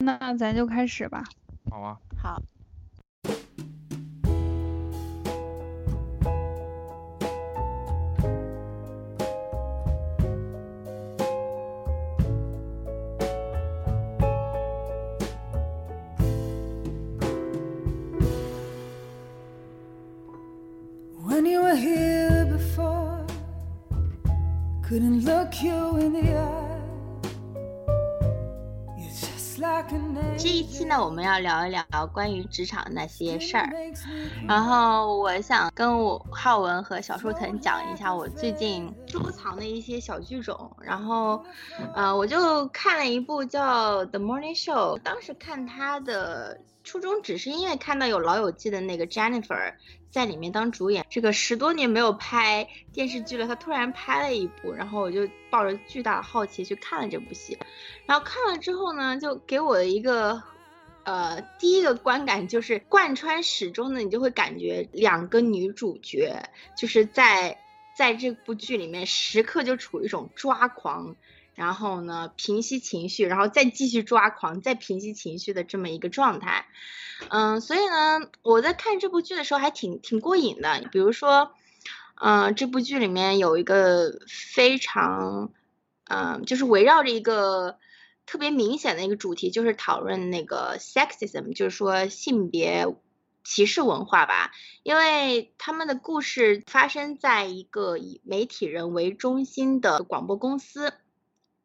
那咱就开始吧。好啊。好。When you were here before, couldn't look you in the eye. 这一期呢，我们要聊一聊关于职场那些事儿。然后我想跟我浩文和小树藤讲一下我最近收藏的一些小剧种。然后，呃，我就看了一部叫《The Morning Show》，当时看他的初衷只是因为看到有《老友记》的那个 Jennifer。在里面当主演，这个十多年没有拍电视剧了，他突然拍了一部，然后我就抱着巨大的好奇去看了这部戏，然后看了之后呢，就给我的一个，呃，第一个观感就是贯穿始终的，你就会感觉两个女主角就是在在这部剧里面时刻就处于一种抓狂，然后呢平息情绪，然后再继续抓狂，再平息情绪的这么一个状态。嗯，所以呢，我在看这部剧的时候还挺挺过瘾的。比如说，嗯，这部剧里面有一个非常，嗯，就是围绕着一个特别明显的一个主题，就是讨论那个 sexism，就是说性别歧视文化吧。因为他们的故事发生在一个以媒体人为中心的广播公司，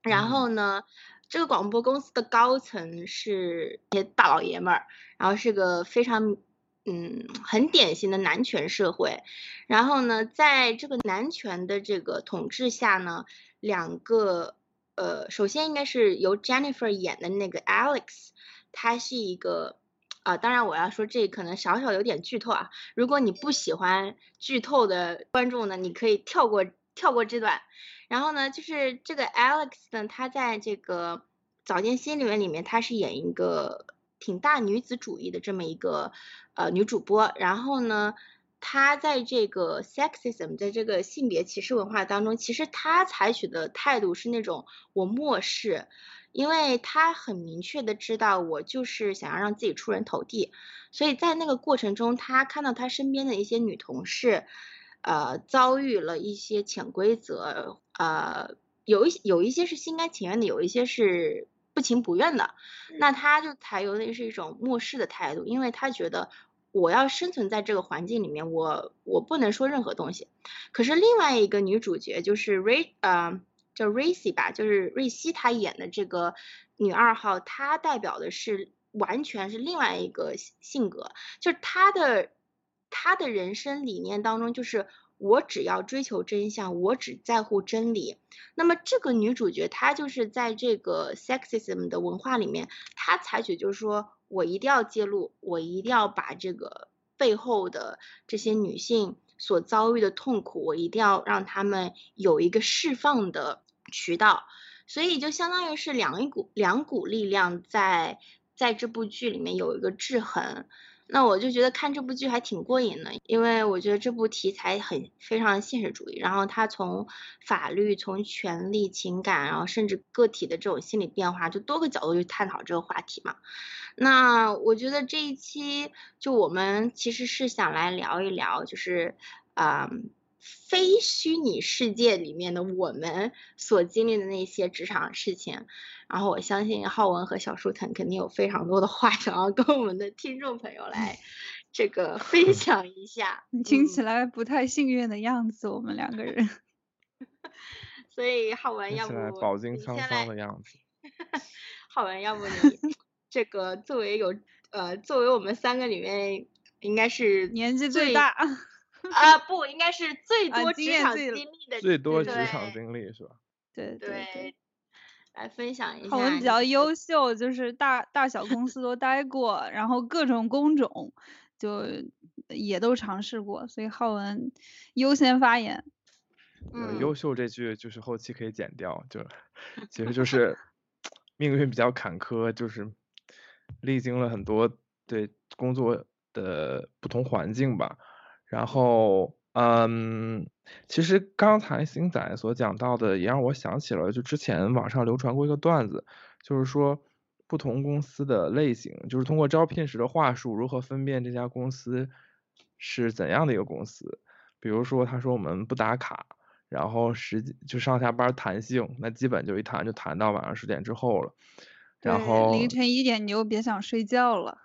然后呢。这个广播公司的高层是一些大老爷们儿，然后是个非常，嗯，很典型的男权社会。然后呢，在这个男权的这个统治下呢，两个，呃，首先应该是由 Jennifer 演的那个 Alex，他是一个，啊，当然我要说这可能少少有点剧透啊。如果你不喜欢剧透的观众呢，你可以跳过跳过这段。然后呢，就是这个 Alex 呢，他在这个《早间新闻》里面，他是演一个挺大女子主义的这么一个呃女主播。然后呢，她在这个 sexism，在这个性别歧视文化当中，其实她采取的态度是那种我漠视，因为她很明确的知道我就是想要让自己出人头地，所以在那个过程中，她看到她身边的一些女同事。呃，遭遇了一些潜规则，呃，有一有一些是心甘情愿的，有一些是不情不愿的。那他就采用的是一种漠视的态度，因为他觉得我要生存在这个环境里面，我我不能说任何东西。可是另外一个女主角就是瑞，呃，叫瑞西吧，就是瑞西，她演的这个女二号，她代表的是完全是另外一个性格，就是她的。他的人生理念当中，就是我只要追求真相，我只在乎真理。那么这个女主角，她就是在这个 sexism 的文化里面，她采取就是说我一定要揭露，我一定要把这个背后的这些女性所遭遇的痛苦，我一定要让他们有一个释放的渠道。所以就相当于是两股两股力量在在这部剧里面有一个制衡。那我就觉得看这部剧还挺过瘾的，因为我觉得这部题材很非常现实主义，然后它从法律、从权力、情感，然后甚至个体的这种心理变化，就多个角度去探讨这个话题嘛。那我觉得这一期就我们其实是想来聊一聊，就是啊。非虚拟世界里面的我们所经历的那些职场事情，然后我相信浩文和小树藤肯定有非常多的话想要跟我们的听众朋友来 这个分享一下。听起来不太幸运的样子，我们两个人。所以浩文要不饱经沧桑的样子。浩文要不你这个作为有呃作为我们三个里面应该是年纪最大。啊，不应该是最多职场经历的，最多职场经历是吧？对对，来分享一下。浩文比较优秀，就是大大小公司都待过，然后各种工种就也都尝试过，所以浩文优先发言。嗯，优秀这句就是后期可以剪掉，就其实就是命运比较坎坷，就是历经了很多对工作的不同环境吧。然后，嗯，其实刚才星仔所讲到的，也让我想起了，就之前网上流传过一个段子，就是说，不同公司的类型，就是通过招聘时的话术，如何分辨这家公司是怎样的一个公司。比如说，他说我们不打卡，然后实际就上下班弹性，那基本就一谈就谈到晚上十点之后了。然后凌晨一点你又别想睡觉了。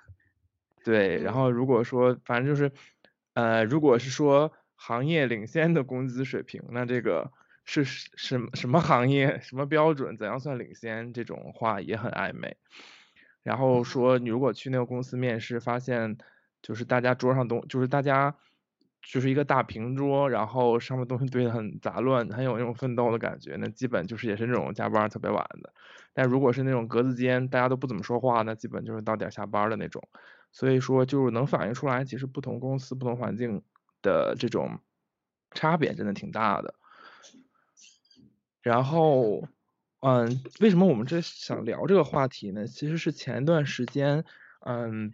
对，然后如果说反正就是，呃，如果是说行业领先的工资水平，那这个是什什么行业、什么标准、怎样算领先？这种话也很暧昧。然后说你如果去那个公司面试，发现就是大家桌上东就是大家就是一个大平桌，然后上面东西堆得很杂乱，很有那种奋斗的感觉，那基本就是也是那种加班特别晚的。但如果是那种格子间，大家都不怎么说话，那基本就是到点下班的那种。所以说，就是能反映出来，其实不同公司、不同环境的这种差别真的挺大的。然后，嗯，为什么我们这想聊这个话题呢？其实是前一段时间，嗯，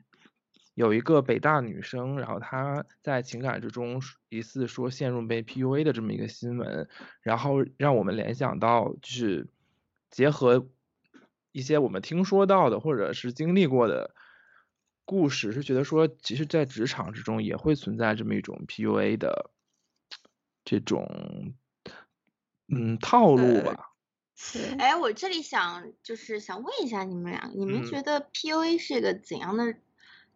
有一个北大女生，然后她在情感之中疑似说陷入被 PUA 的这么一个新闻，然后让我们联想到，就是结合。一些我们听说到的或者是经历过的故事，是觉得说，其实，在职场之中也会存在这么一种 PUA 的这种嗯套路吧。哎，我这里想就是想问一下你们俩，你们觉得 PUA 是一个怎样的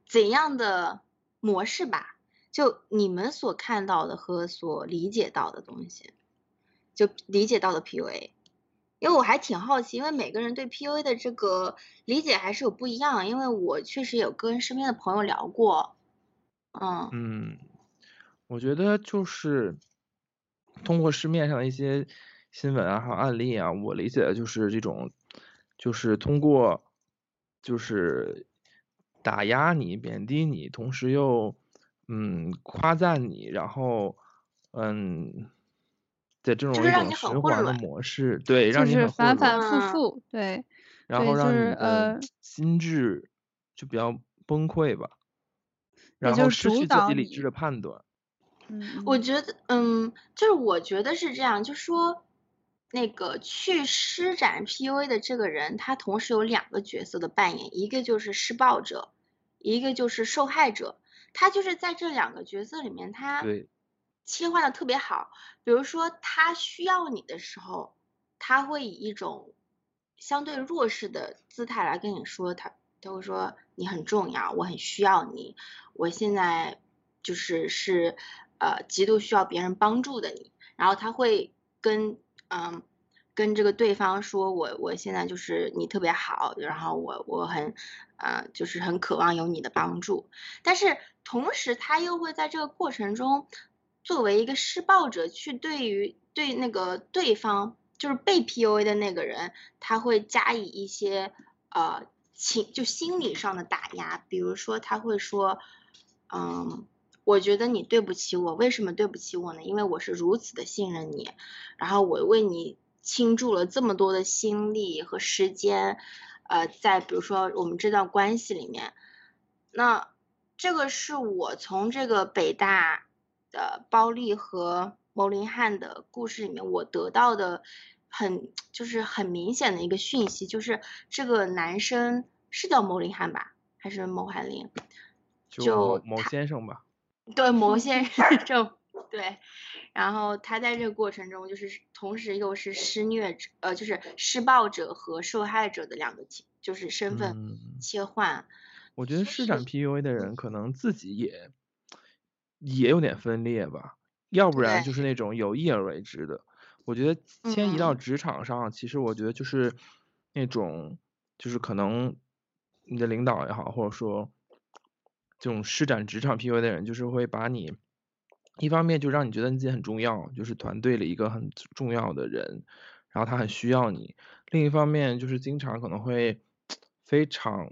怎样的模式吧？就你们所看到的和所理解到的东西，就理解到的 PUA。因为我还挺好奇，因为每个人对 PUA 的这个理解还是有不一样。因为我确实有跟身边的朋友聊过，嗯嗯，我觉得就是通过市面上的一些新闻啊，还有案例啊，我理解的就是这种，就是通过就是打压你、贬低你，同时又嗯夸赞你，然后嗯。的这种一种循环的模式，对，让你很反反复复，对，然后让你的心智就比较崩溃吧，然后失去自己理智的判断。嗯，我觉得，嗯，就是我觉得是这样，就说那个去施展 PUA 的这个人，他同时有两个角色的扮演，一个就是施暴者，一个就是受害者，他就是在这两个角色里面，他对。切换的特别好，比如说他需要你的时候，他会以一种相对弱势的姿态来跟你说，他他会说你很重要，我很需要你，我现在就是是呃极度需要别人帮助的你，然后他会跟嗯跟这个对方说我我现在就是你特别好，然后我我很呃就是很渴望有你的帮助，但是同时他又会在这个过程中。作为一个施暴者，去对于对那个对方，就是被 PUA 的那个人，他会加以一些呃情就心理上的打压，比如说他会说，嗯，我觉得你对不起我，为什么对不起我呢？因为我是如此的信任你，然后我为你倾注了这么多的心力和时间，呃，在比如说我们这段关系里面，那这个是我从这个北大。的包丽和牟林汉的故事里面，我得到的很就是很明显的一个讯息，就是这个男生是叫牟林汉吧，还是牟汉林？就牟先生吧。对，牟 先生，对。然后他在这个过程中，就是同时又是施虐者，呃，就是施暴者和受害者的两个，就是身份切换。我觉得施展 PUA 的人可能自己也。也有点分裂吧，要不然就是那种有意而为之的。我觉得迁移到职场上，其实我觉得就是那种，就是可能你的领导也好，或者说这种施展职场 PUA 的人，就是会把你一方面就让你觉得你自己很重要，就是团队里一个很重要的人，然后他很需要你；另一方面就是经常可能会非常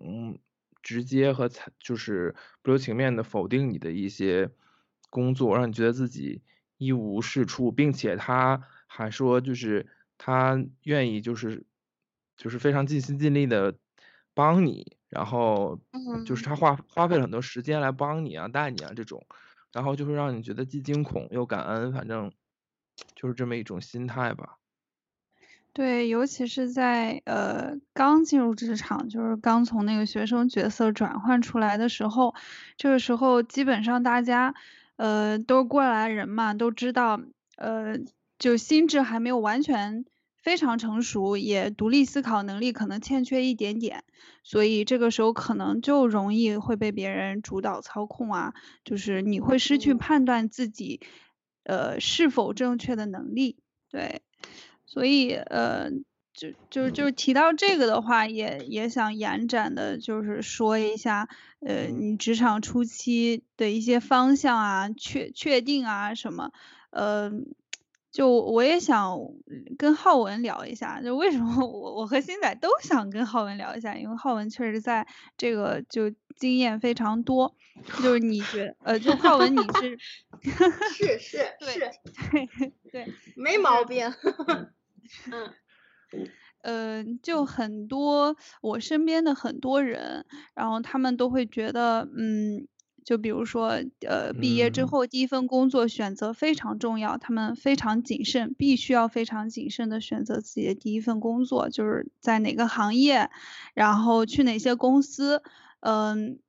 直接和就是不留情面的否定你的一些。工作让你觉得自己一无是处，并且他还说，就是他愿意，就是就是非常尽心尽力的帮你，然后就是他花花费了很多时间来帮你啊、带你啊这种，然后就会让你觉得既惊恐又感恩，反正就是这么一种心态吧。对，尤其是在呃刚进入职场，就是刚从那个学生角色转换出来的时候，这个时候基本上大家呃都是过来人嘛，都知道呃就心智还没有完全非常成熟，也独立思考能力可能欠缺一点点，所以这个时候可能就容易会被别人主导操控啊，就是你会失去判断自己呃是否正确的能力，对。所以，呃，就就就提到这个的话，也也想延展的，就是说一下，呃，你职场初期的一些方向啊，确确定啊什么，呃，就我也想跟浩文聊一下，就为什么 我我和星仔都想跟浩文聊一下，因为浩文确实在这个就经验非常多，就是你觉，呃，就浩文你是，是 是是，对对，没毛病。嗯，呃，就很多我身边的很多人，然后他们都会觉得，嗯，就比如说，呃，毕业之后第一份工作选择非常重要，他们非常谨慎，必须要非常谨慎的选择自己的第一份工作，就是在哪个行业，然后去哪些公司，嗯，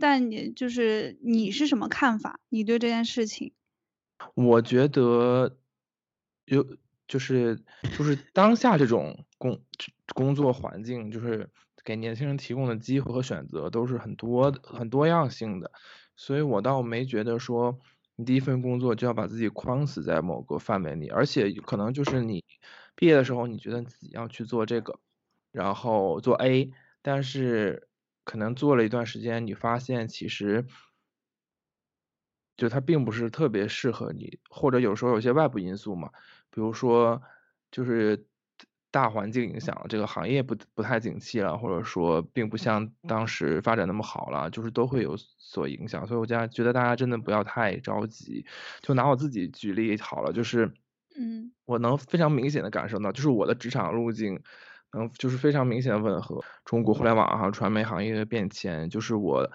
但你就是你是什么看法？你对这件事情？我觉得有。就是就是当下这种工工作环境，就是给年轻人提供的机会和选择都是很多很多样性的，所以我倒没觉得说你第一份工作就要把自己框死在某个范围里，而且可能就是你毕业的时候你觉得自己要去做这个，然后做 A，但是可能做了一段时间，你发现其实就它并不是特别适合你，或者有时候有些外部因素嘛。比如说，就是大环境影响，这个行业不不太景气了，或者说并不像当时发展那么好了，就是都会有所影响。所以我家觉得大家真的不要太着急。就拿我自己举例好了，就是，嗯，我能非常明显的感受到，就是我的职场路径，能就是非常明显的吻合中国互联网和传媒行业的变迁。就是我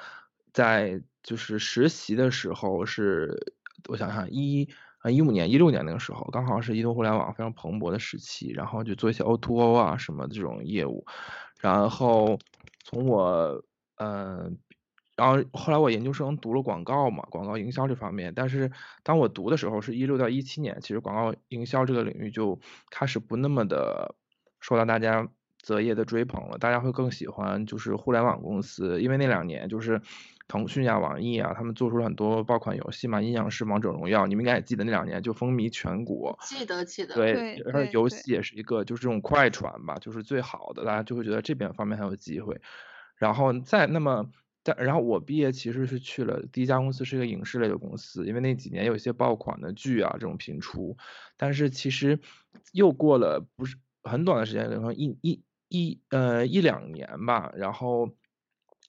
在就是实习的时候是，我想想一。啊，一五年、一六年那个时候，刚好是移动互联网非常蓬勃的时期，然后就做一些 O2O 啊什么这种业务，然后从我，嗯，然后后来我研究生读了广告嘛，广告营销这方面，但是当我读的时候是一六到一七年，其实广告营销这个领域就开始不那么的受到大家。择业的追捧了，大家会更喜欢就是互联网公司，因为那两年就是腾讯啊、网易啊，他们做出了很多爆款游戏嘛，阴阳师、王者荣耀，你们应该也记得那两年就风靡全国。记得记得。对，而且游戏也是一个就是这种快传吧，就是最好的，大家就会觉得这边方面很有机会。然后再那么，但然后我毕业其实是去了第一家公司是一个影视类的公司，因为那几年有一些爆款的剧啊这种频出，但是其实又过了不是很短的时间，可能一一。一呃一两年吧，然后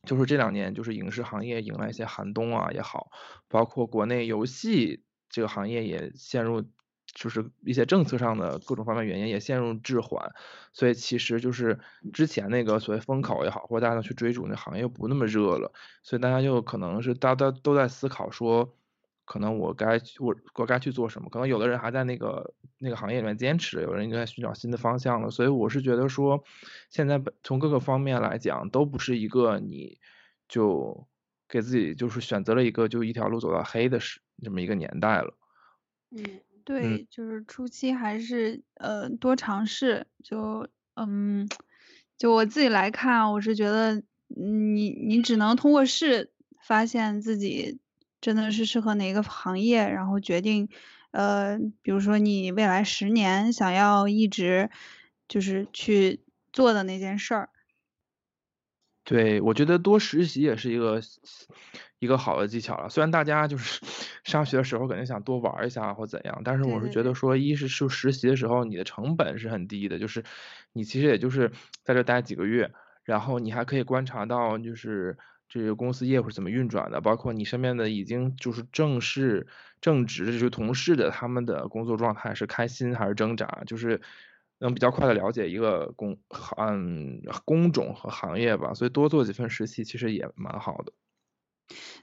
就是这两年，就是影视行业迎来一些寒冬啊也好，包括国内游戏这个行业也陷入，就是一些政策上的各种方面原因也陷入滞缓，所以其实就是之前那个所谓风口也好，或者大家去追逐那行业不那么热了，所以大家就可能是大家都在思考说。可能我该我我该去做什么？可能有的人还在那个那个行业里面坚持，有人就在寻找新的方向了。所以我是觉得说，现在从各个方面来讲，都不是一个你就给自己就是选择了一个就一条路走到黑的时这么一个年代了。嗯，对，就是初期还是呃多尝试。就嗯，就我自己来看，我是觉得你你只能通过试发现自己。真的是适合哪个行业，然后决定，呃，比如说你未来十年想要一直就是去做的那件事儿。对，我觉得多实习也是一个一个好的技巧了。虽然大家就是 上学的时候肯定想多玩一下或怎样，但是我是觉得说，一是是实习的时候你的成本是很低的，就是你其实也就是在这待几个月，然后你还可以观察到就是。这个公司业务是怎么运转的？包括你身边的已经就是正式正职的这些同事的，他们的工作状态是开心还是挣扎？就是能比较快的了解一个工嗯工种和行业吧。所以多做几份实习其实也蛮好的。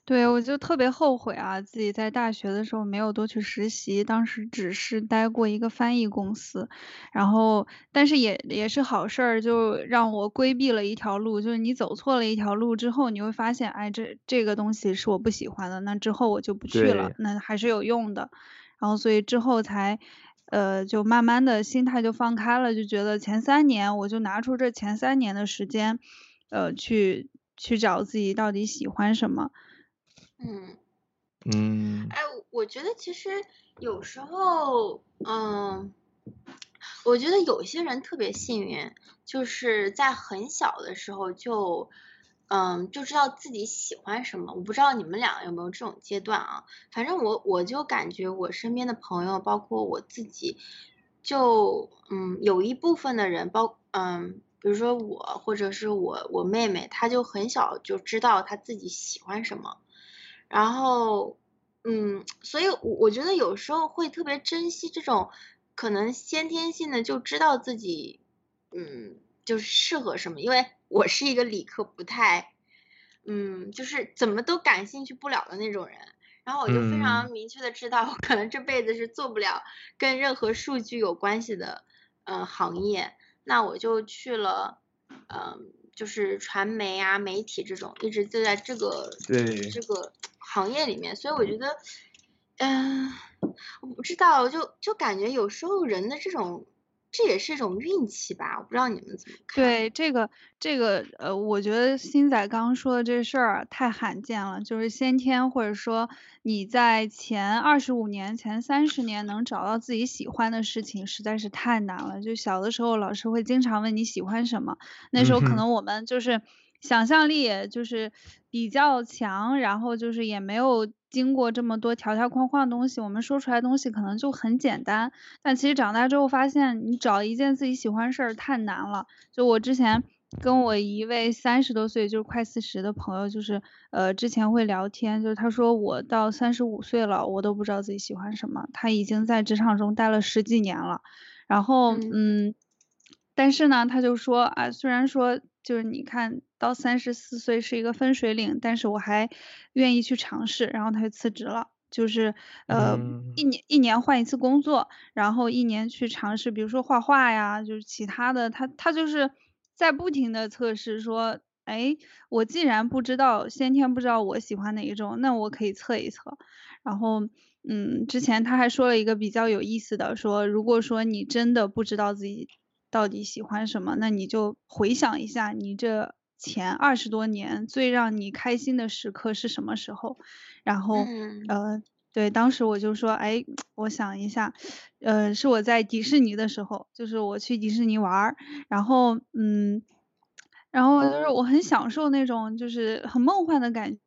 对，我就特别后悔啊，自己在大学的时候没有多去实习，当时只是待过一个翻译公司，然后但是也也是好事儿，就让我规避了一条路，就是你走错了一条路之后，你会发现，哎，这这个东西是我不喜欢的，那之后我就不去了，那还是有用的，然后所以之后才，呃，就慢慢的心态就放开了，就觉得前三年我就拿出这前三年的时间，呃，去去找自己到底喜欢什么。嗯嗯，哎，我觉得其实有时候，嗯，我觉得有些人特别幸运，就是在很小的时候就，嗯，就知道自己喜欢什么。我不知道你们俩有没有这种阶段啊？反正我我就感觉我身边的朋友，包括我自己，就嗯，有一部分的人，包嗯，比如说我或者是我我妹妹，她就很小就知道她自己喜欢什么。然后，嗯，所以，我我觉得有时候会特别珍惜这种可能先天性的就知道自己，嗯，就是适合什么。因为我是一个理科不太，嗯，就是怎么都感兴趣不了的那种人。然后我就非常明确的知道，我可能这辈子是做不了跟任何数据有关系的，呃，行业。那我就去了，嗯，就是传媒啊、媒体这种，一直就在这个对这个。行业里面，所以我觉得，嗯，我不知道，就就感觉有时候人的这种，这也是一种运气吧，我不知道你们怎么看。对这个这个呃，我觉得新仔刚刚说的这事儿太罕见了，就是先天或者说你在前二十五年、前三十年能找到自己喜欢的事情，实在是太难了。就小的时候，老师会经常问你喜欢什么，那时候可能我们就是。想象力就是比较强，然后就是也没有经过这么多条条框框的东西，我们说出来东西可能就很简单。但其实长大之后发现，你找一件自己喜欢事儿太难了。就我之前跟我一位三十多岁，就是快四十的朋友，就是呃之前会聊天，就是他说我到三十五岁了，我都不知道自己喜欢什么。他已经在职场中待了十几年了，然后嗯，但是呢，他就说啊，虽然说就是你看。到三十四岁是一个分水岭，但是我还愿意去尝试，然后他就辞职了，就是呃一年一年换一次工作，然后一年去尝试，比如说画画呀，就是其他的，他他就是在不停的测试，说，哎，我既然不知道先天不知道我喜欢哪一种，那我可以测一测，然后嗯，之前他还说了一个比较有意思的，说如果说你真的不知道自己到底喜欢什么，那你就回想一下你这。前二十多年最让你开心的时刻是什么时候？然后，呃，对，当时我就说，哎，我想一下，呃，是我在迪士尼的时候，就是我去迪士尼玩儿，然后，嗯，然后就是我很享受那种就是很梦幻的感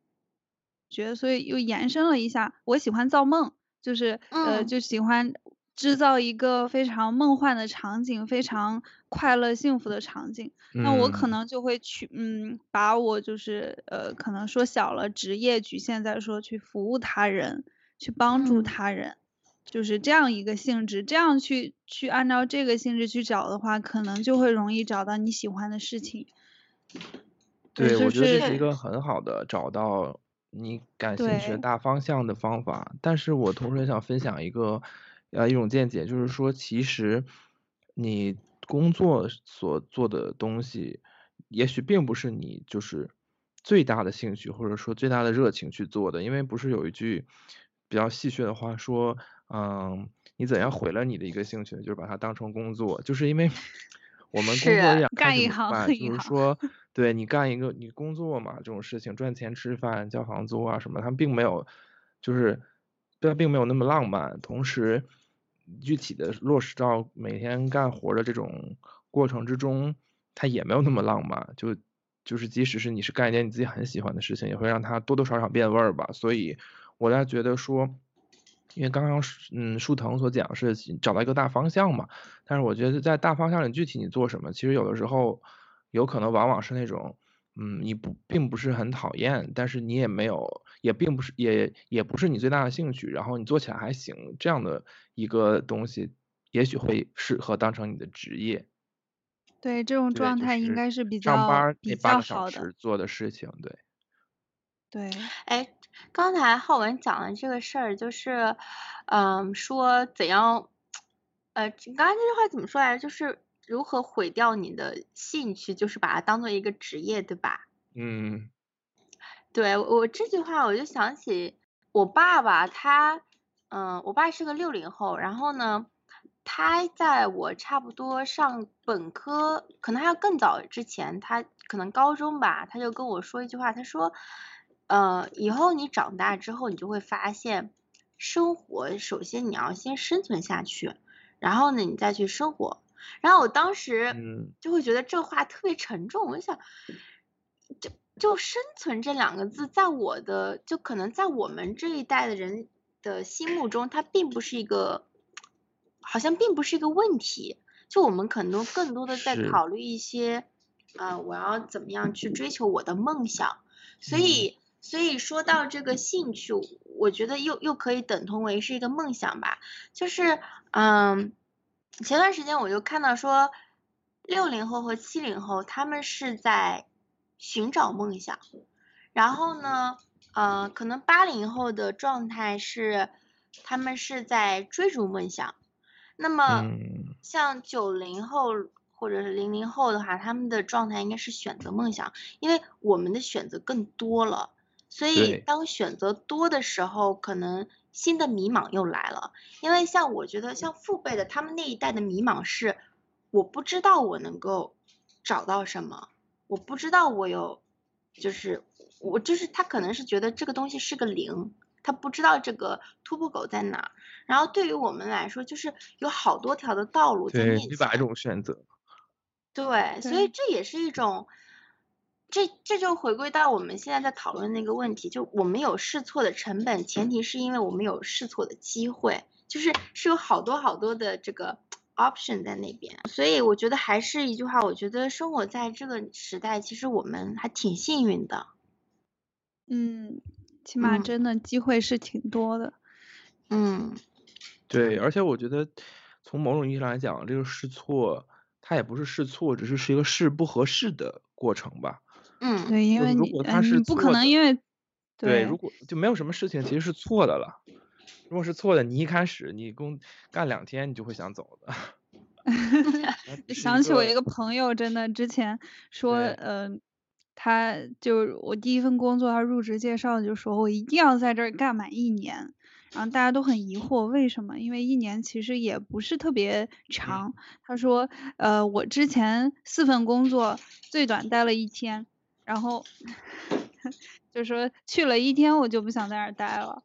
觉，所以又延伸了一下，我喜欢造梦，就是呃，就喜欢。制造一个非常梦幻的场景，非常快乐幸福的场景，那我可能就会去，嗯，把我就是呃，可能说小了，职业局限在说去服务他人，去帮助他人，就是这样一个性质，这样去去按照这个性质去找的话，可能就会容易找到你喜欢的事情。对，我觉得这是一个很好的找到你感兴趣的大方向的方法，但是我同时也想分享一个。呃，一种见解就是说，其实你工作所做的东西，也许并不是你就是最大的兴趣或者说最大的热情去做的，因为不是有一句比较戏谑的话说，嗯，你怎样毁了你的一个兴趣，就是把它当成工作，就是因为 我们工作这样干一行就是说，对你干一个你工作嘛，这种事情赚钱吃饭交房租啊什么，他们并没有，就是对它并没有那么浪漫，同时。具体的落实到每天干活的这种过程之中，它也没有那么浪漫。就就是即使是你是干一件你自己很喜欢的事情，也会让它多多少少变味儿吧。所以我在觉得说，因为刚刚嗯树藤所讲是找到一个大方向嘛，但是我觉得在大方向里具体你做什么，其实有的时候有可能往往是那种。嗯，你不并不是很讨厌，但是你也没有，也并不是，也也不是你最大的兴趣，然后你做起来还行，这样的一个东西，也许会适合当成你的职业。对，这种状态应该是比较上班比较好的。做的事情，对。对，哎，刚才浩文讲的这个事儿，就是，嗯，说怎样，呃，你刚刚那句话怎么说来着？就是如何毁掉你的兴趣，就是把它当做一个职业，对吧？嗯，对我这句话，我就想起我爸爸，他，嗯，我爸是个六零后，然后呢。他在我差不多上本科，可能还要更早之前，他可能高中吧，他就跟我说一句话，他说，呃，以后你长大之后，你就会发现，生活首先你要先生存下去，然后呢，你再去生活。然后我当时就会觉得这话特别沉重，我就想，就就生存这两个字，在我的就可能在我们这一代的人的心目中，它并不是一个。好像并不是一个问题，就我们可能更多的在考虑一些，呃，我要怎么样去追求我的梦想。所以，所以说到这个兴趣，我觉得又又可以等同为是一个梦想吧。就是，嗯，前段时间我就看到说，六零后和七零后他们是在寻找梦想，然后呢，呃，可能八零后的状态是他们是在追逐梦想。那么，像九零后或者是零零后的话，他们的状态应该是选择梦想，因为我们的选择更多了，所以当选择多的时候，可能新的迷茫又来了。因为像我觉得，像父辈的他们那一代的迷茫是，我不知道我能够找到什么，我不知道我有，就是我就是他可能是觉得这个东西是个零。他不知道这个突破口在哪，然后对于我们来说，就是有好多条的道路在面前，一百种选择。对，所以这也是一种，这这就回归到我们现在在讨论那个问题，就我们有试错的成本，前提是因为我们有试错的机会，就是是有好多好多的这个 option 在那边。所以我觉得还是一句话，我觉得生活在这个时代，其实我们还挺幸运的。嗯。起码真的机会是挺多的，嗯，对，而且我觉得从某种意义上来讲，这个试错它也不是试错，只是是一个试不合适的过程吧。嗯，对，因为你你不可能因为对，如果就没有什么事情其实是错的了。如果是错的，你一开始你工干两天，你就会想走的。想起我一个朋友，真的之前说，嗯。他就我第一份工作，他入职介绍就说，我一定要在这儿干满一年。然后大家都很疑惑，为什么？因为一年其实也不是特别长。他说，呃，我之前四份工作最短待了一天，然后 就说去了一天，我就不想在那儿待了。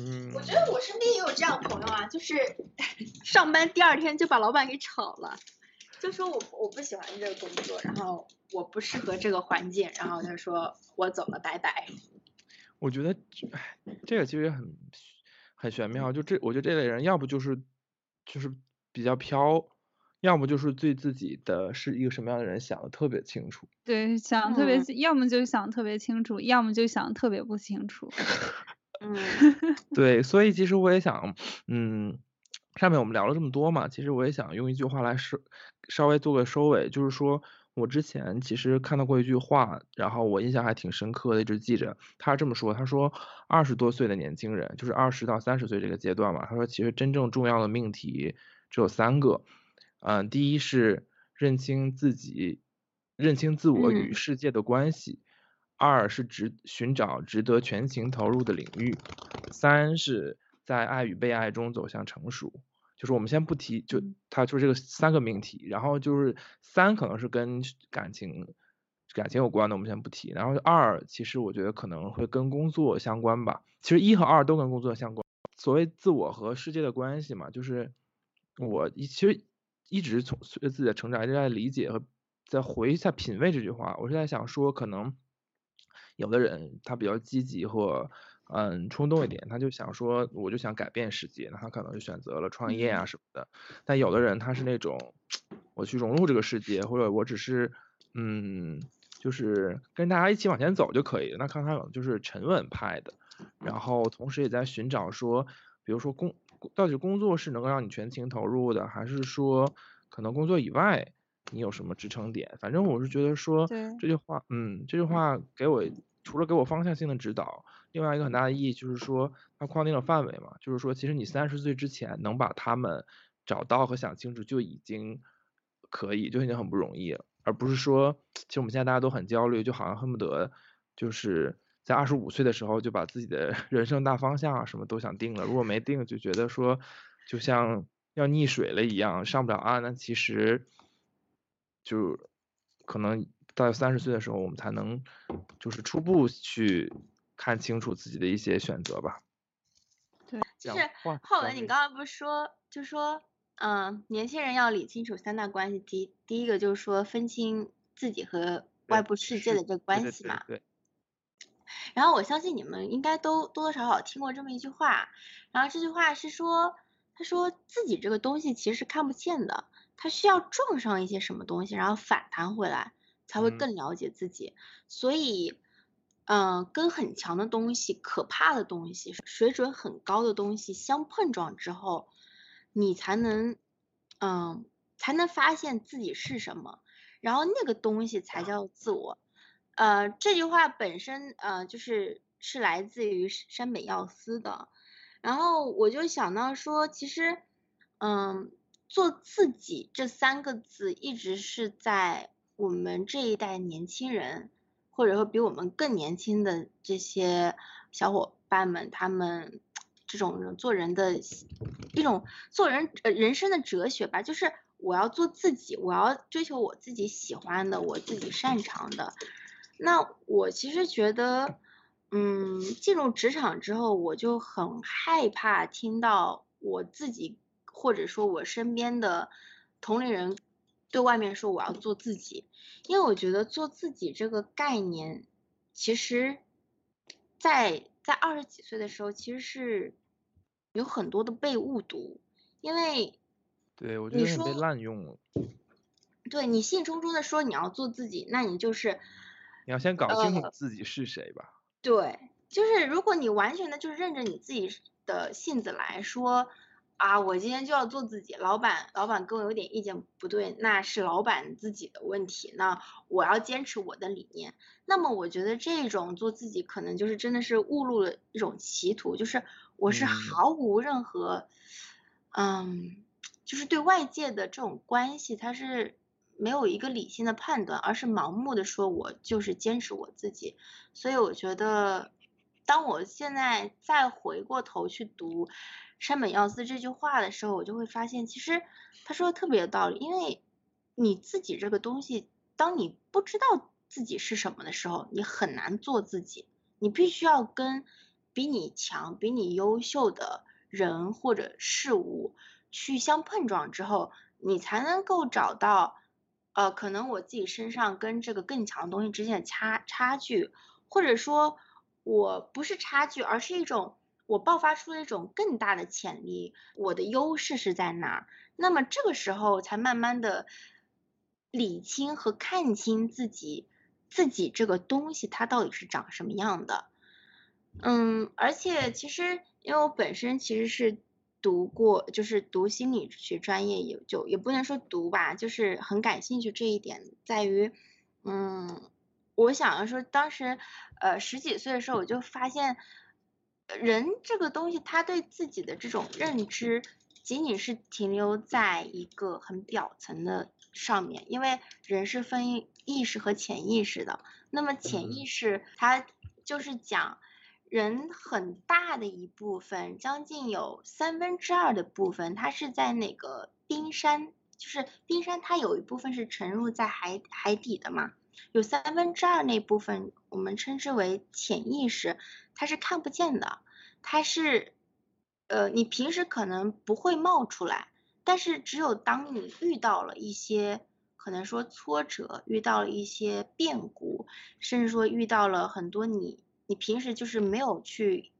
嗯，我觉得我身边也有这样朋友啊，就是 上班第二天就把老板给炒了。就说我我不喜欢这个工作，然后我不适合这个环境，然后他说我走了，拜拜。我觉得，哎，这个其实也很很玄妙。就这，我觉得这类人要不就是就是比较飘，要么就是对自己的是一个什么样的人想的特别清楚。对，想特别，要么就想特别清楚，要么就想特别不清楚。嗯。对，所以其实我也想，嗯。上面我们聊了这么多嘛，其实我也想用一句话来收，稍微做个收尾，就是说我之前其实看到过一句话，然后我印象还挺深刻的，一直记着。他这么说，他说二十多岁的年轻人，就是二十到三十岁这个阶段嘛，他说其实真正重要的命题只有三个，嗯，第一是认清自己，认清自我与世界的关系；二是值寻找值得全情投入的领域；三是在爱与被爱中走向成熟。就是我们先不提，就他就是这个三个命题，然后就是三可能是跟感情感情有关的，我们先不提。然后二其实我觉得可能会跟工作相关吧，其实一和二都跟工作相关。所谓自我和世界的关系嘛，就是我其实一直从随着自己的成长一直在理解和在回一下品味这句话。我是在想说，可能有的人他比较积极或。嗯，冲动一点，他就想说，我就想改变世界，那他可能就选择了创业啊什么的。但有的人他是那种，我去融入这个世界，或者我只是，嗯，就是跟大家一起往前走就可以。那康康就是沉稳派的，然后同时也在寻找说，比如说工到底工作是能够让你全情投入的，还是说可能工作以外你有什么支撑点。反正我是觉得说这句话，嗯，这句话给我除了给我方向性的指导，另外一个很大的意义就是说它框定了范围嘛，就是说其实你三十岁之前能把他们找到和想清楚就已经可以，就已经很不容易了，而不是说其实我们现在大家都很焦虑，就好像恨不得就是在二十五岁的时候就把自己的 人生大方向啊什么都想定了，如果没定就觉得说就像。要溺水了一样上不了岸，那其实就可能到三十岁的时候，我们才能就是初步去看清楚自己的一些选择吧。对，就是浩文，你刚刚不是说，就说嗯，年轻人要理清楚三大关系，第第一个就是说分清自己和外部世界的这个关系嘛。对。然后我相信你们应该都多多少少听过这么一句话，然后这句话是说。他说自己这个东西其实是看不见的，他需要撞上一些什么东西，然后反弹回来，才会更了解自己。所以，嗯，跟很强的东西、可怕的东西、水准很高的东西相碰撞之后，你才能，嗯，才能发现自己是什么，然后那个东西才叫自我。呃，这句话本身，呃，就是是来自于山本耀司的。然后我就想到说，其实，嗯，做自己这三个字一直是在我们这一代年轻人，或者说比我们更年轻的这些小伙伴们，他们这种做人的一种做人呃人生的哲学吧，就是我要做自己，我要追求我自己喜欢的，我自己擅长的。那我其实觉得。嗯，进入职场之后，我就很害怕听到我自己或者说我身边的同龄人对外面说我要做自己，因为我觉得做自己这个概念，其实，在在二十几岁的时候，其实是有很多的被误读，因为对我觉得被滥用了。对你兴冲冲的说你要做自己，那你就是你要先搞清楚自己是谁吧。对，就是如果你完全的就是认着你自己的性子来说，啊，我今天就要做自己，老板，老板跟我有点意见不对，那是老板自己的问题，那我要坚持我的理念。那么我觉得这种做自己可能就是真的是误入了一种歧途，就是我是毫无任何，嗯，就是对外界的这种关系，它是。没有一个理性的判断，而是盲目的说，我就是坚持我自己。所以我觉得，当我现在再回过头去读山本耀司这句话的时候，我就会发现，其实他说的特别有道理。因为你自己这个东西，当你不知道自己是什么的时候，你很难做自己。你必须要跟比你强、比你优秀的人或者事物去相碰撞之后，你才能够找到。呃，可能我自己身上跟这个更强的东西之间的差差距，或者说我不是差距，而是一种我爆发出了一种更大的潜力，我的优势是在哪儿？那么这个时候才慢慢的理清和看清自己自己这个东西它到底是长什么样的。嗯，而且其实因为我本身其实是。读过就是读心理学专业也就也不能说读吧，就是很感兴趣这一点在于，嗯，我想要说当时呃十几岁的时候我就发现，人这个东西他对自己的这种认知仅仅是停留在一个很表层的上面，因为人是分意识和潜意识的，那么潜意识它就是讲。人很大的一部分，将近有三分之二的部分，它是在那个冰山，就是冰山，它有一部分是沉入在海海底的嘛，有三分之二那部分，我们称之为潜意识，它是看不见的，它是，呃，你平时可能不会冒出来，但是只有当你遇到了一些，可能说挫折，遇到了一些变故，甚至说遇到了很多你。你平时就是没有去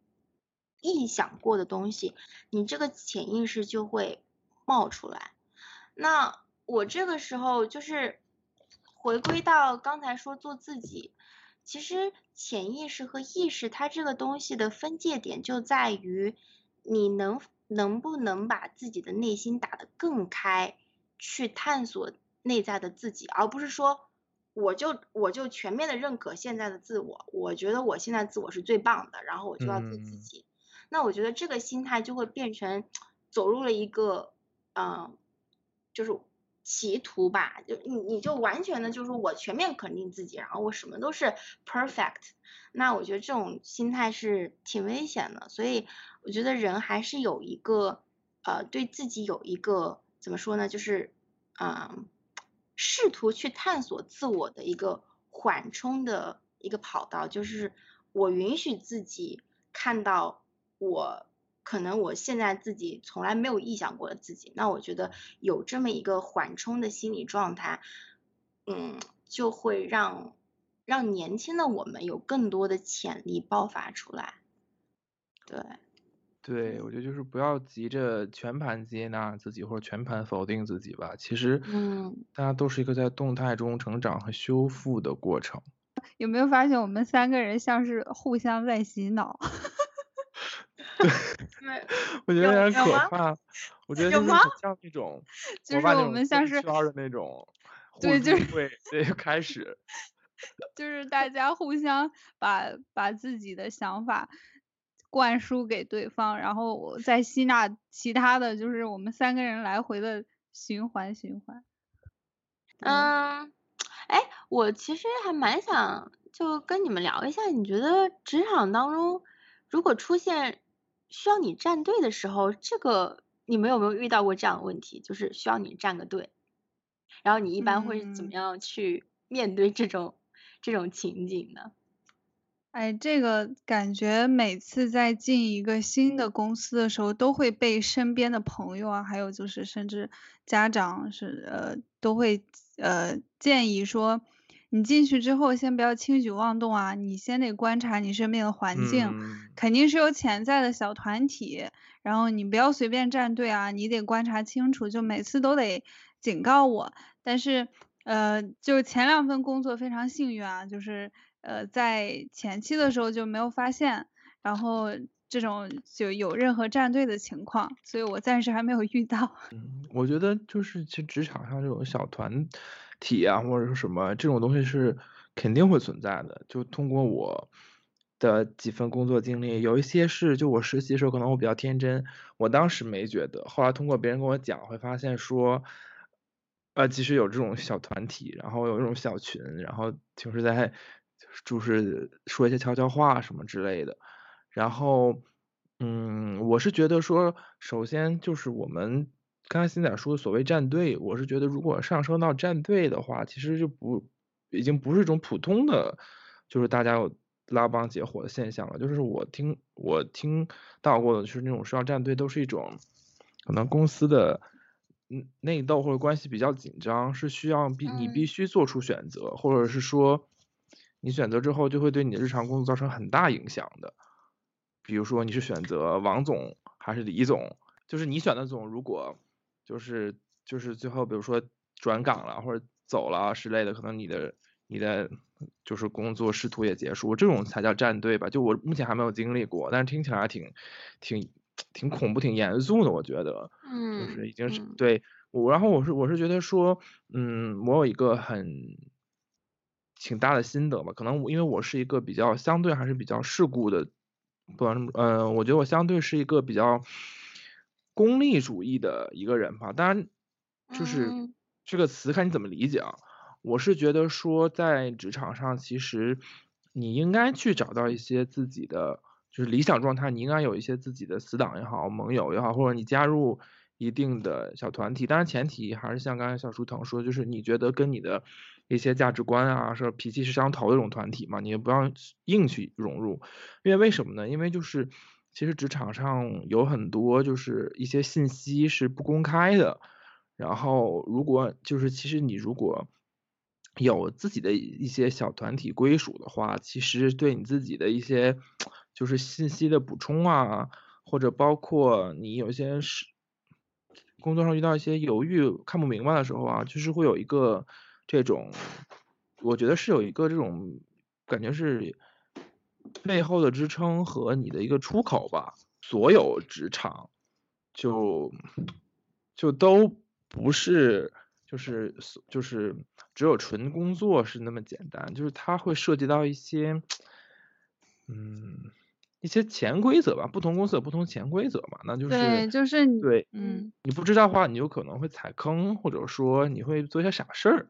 臆想过的东西，你这个潜意识就会冒出来。那我这个时候就是回归到刚才说做自己，其实潜意识和意识它这个东西的分界点就在于你能能不能把自己的内心打得更开，去探索内在的自己，而不是说我就我就全面的认可现在的自我，我觉得我现在自我是最棒的，然后我就要做自己。那我觉得这个心态就会变成走入了一个嗯，就是歧途吧，就你你就完全的就是我全面肯定自己，然后我什么都是 perfect。那我觉得这种心态是挺危险的，所以我觉得人还是有一个呃对自己有一个怎么说呢，就是嗯试图去探索自我的一个缓冲的一个跑道，就是我允许自己看到我可能我现在自己从来没有臆想过的自己，那我觉得有这么一个缓冲的心理状态，嗯，就会让。让年轻的我们有更多的潜力爆发出来，对，对，我觉得就是不要急着全盘接纳自己或者全盘否定自己吧。其实，嗯，大家都是一个在动态中成长和修复的过程。有没有发现我们三个人像是互相在洗脑？对，我觉得有点可怕。我觉得就是像那种，就是我们像是圈的那种，对，就是对，开始。就是大家互相把把自己的想法灌输给对方，然后我再吸纳其他的就是我们三个人来回的循环循环。嗯，哎，我其实还蛮想就跟你们聊一下，你觉得职场当中如果出现需要你站队的时候，这个你们有没有遇到过这样的问题？就是需要你站个队，然后你一般会怎么样去面对这种？这种情景呢？哎，这个感觉每次在进一个新的公司的时候，都会被身边的朋友啊，还有就是甚至家长是呃，都会呃建议说，你进去之后先不要轻举妄动啊，你先得观察你身边的环境，肯定是有潜在的小团体，然后你不要随便站队啊，你得观察清楚，就每次都得警告我，但是。呃，就前两份工作非常幸运啊，就是呃在前期的时候就没有发现，然后这种就有任何站队的情况，所以我暂时还没有遇到。嗯，我觉得就是其实职场上这种小团体啊，或者说什么这种东西是肯定会存在的。就通过我的几份工作经历，有一些是就我实习的时候可能我比较天真，我当时没觉得，后来通过别人跟我讲，会发现说。呃，其实有这种小团体，然后有这种小群，然后就是在就是说一些悄悄话什么之类的。然后，嗯，我是觉得说，首先就是我们刚才新仔说的所谓战队，我是觉得如果上升到战队的话，其实就不已经不是一种普通的，就是大家有拉帮结伙的现象了。就是我听我听到过的，就是那种说要站队，都是一种可能公司的。嗯，内斗或者关系比较紧张，是需要必你必须做出选择，或者是说你选择之后就会对你的日常工作造成很大影响的。比如说你是选择王总还是李总，就是你选的总，如果就是就是最后比如说转岗了或者走了之类的，可能你的你的就是工作仕途也结束，这种才叫站队吧。就我目前还没有经历过，但是听起来挺挺。挺恐怖、挺严肃的，我觉得，嗯，就是已经是对我，然后我是我是觉得说，嗯，我有一个很挺大的心得吧，可能因为我是一个比较相对还是比较世故的，不管什么，嗯，我觉得我相对是一个比较功利主义的一个人吧，当然，就是这个词看你怎么理解啊，我是觉得说在职场上，其实你应该去找到一些自己的。就是理想状态，你应该有一些自己的死党也好，盟友也好，或者你加入一定的小团体。当然，前提还是像刚才小书童说，就是你觉得跟你的一些价值观啊，说脾气是相投的这种团体嘛，你也不要硬去融入。因为为什么呢？因为就是其实职场上有很多就是一些信息是不公开的。然后如果就是其实你如果有自己的一些小团体归属的话，其实对你自己的一些。就是信息的补充啊，或者包括你有些是工作上遇到一些犹豫、看不明白的时候啊，就是会有一个这种，我觉得是有一个这种感觉是背后的支撑和你的一个出口吧。所有职场就就都不是就是就是只有纯工作是那么简单，就是它会涉及到一些，嗯，一些潜规则吧，不同公司有不同潜规则嘛，那就是对，就是对，嗯，你不知道的话，你有可能会踩坑，或者说你会做一些傻事儿。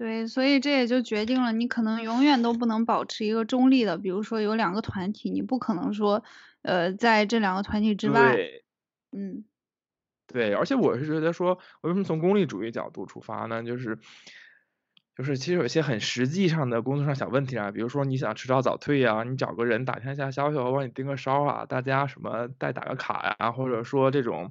对，所以这也就决定了你可能永远都不能保持一个中立的，比如说有两个团体，你不可能说，呃，在这两个团体之外，对，嗯，对，而且我是觉得说，为什么从功利主义角度出发呢？就是，就是其实有一些很实际上的工作上小问题啊，比如说你想迟到早退呀，你找个人打听一下消息，我帮你盯个梢啊，大家什么代打个卡呀，或者说这种。